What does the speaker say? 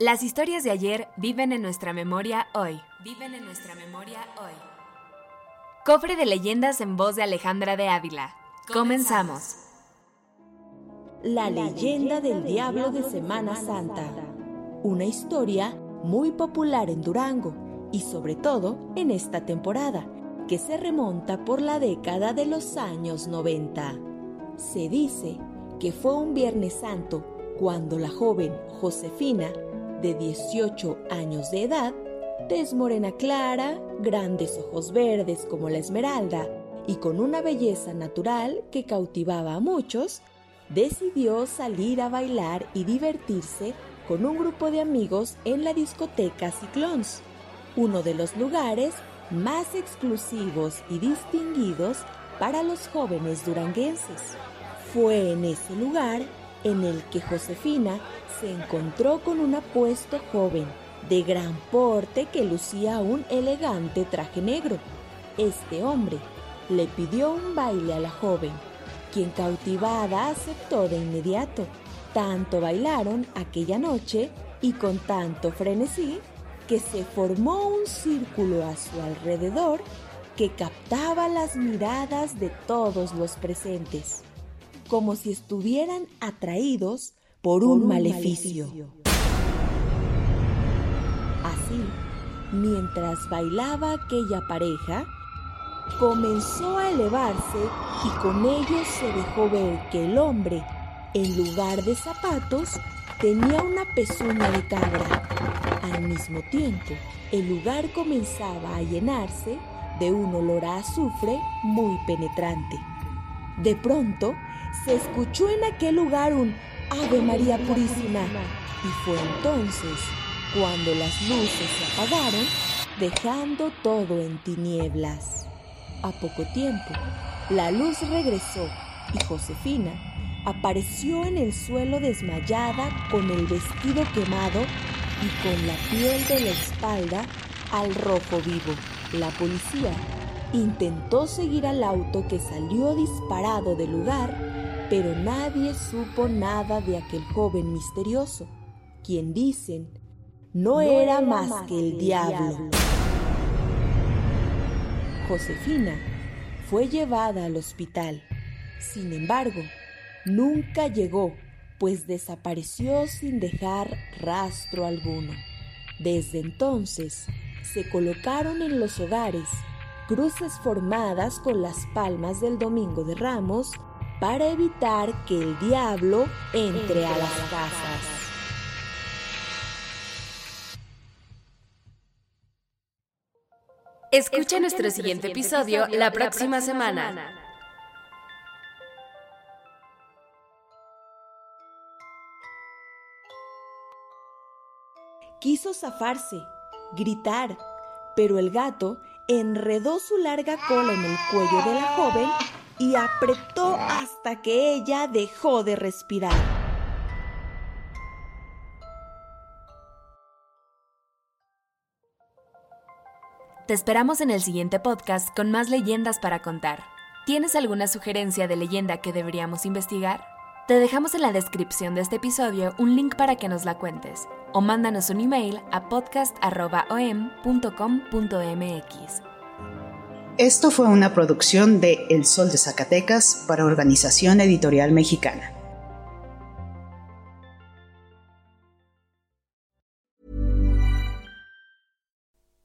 Las historias de ayer viven en nuestra memoria hoy. Viven en nuestra memoria hoy. Cofre de leyendas en voz de Alejandra de Ávila. Comenzamos. La leyenda del diablo de Semana Santa. Una historia muy popular en Durango y sobre todo en esta temporada, que se remonta por la década de los años 90. Se dice que fue un Viernes Santo cuando la joven Josefina, de 18 años de edad, tez morena clara, grandes ojos verdes como la esmeralda y con una belleza natural que cautivaba a muchos, decidió salir a bailar y divertirse con un grupo de amigos en la discoteca Ciclons, uno de los lugares más exclusivos y distinguidos para los jóvenes duranguenses. Fue en ese lugar en el que Josefina se encontró con un apuesto joven de gran porte que lucía un elegante traje negro. Este hombre le pidió un baile a la joven, quien cautivada aceptó de inmediato. Tanto bailaron aquella noche y con tanto frenesí que se formó un círculo a su alrededor que captaba las miradas de todos los presentes, como si estuvieran atraídos por un, maleficio. Así, mientras bailaba aquella pareja, comenzó a elevarse y con ello se dejó ver que el hombre, en lugar de zapatos, tenía una pezuña de cabra. Al mismo tiempo, el lugar comenzaba a llenarse de un olor a azufre muy penetrante. De pronto, se escuchó en aquel lugar un Ave María Purísima y fue entonces cuando las luces se apagaron, dejando todo en tinieblas. A poco tiempo, la luz regresó y Josefina apareció en el suelo desmayada con el vestido quemado y con la piel de la espalda al rojo vivo. La policía intentó seguir al auto que salió disparado del lugar, pero nadie supo nada de aquel joven misterioso, quien dicen no, era, más que el diablo. Josefina fue llevada al hospital. Sin embargo, nunca llegó, pues desapareció sin dejar rastro alguno. Desde entonces, se colocaron en los hogares cruces formadas con las palmas del Domingo de Ramos para evitar que el diablo entre a las casas. Escucha nuestro siguiente episodio la próxima semana. Quiso zafarse, gritar, pero el gato enredó su larga cola en el cuello de la joven y apretó hasta que ella dejó de respirar. Te esperamos en el siguiente podcast con más leyendas para contar. ¿Tienes alguna sugerencia de leyenda que deberíamos investigar? Te dejamos en la descripción de este episodio un link para que nos la cuentes o mándanos un email a podcast.om.com.mx. Esto fue una producción de El Sol de Zacatecas para Organización Editorial Mexicana.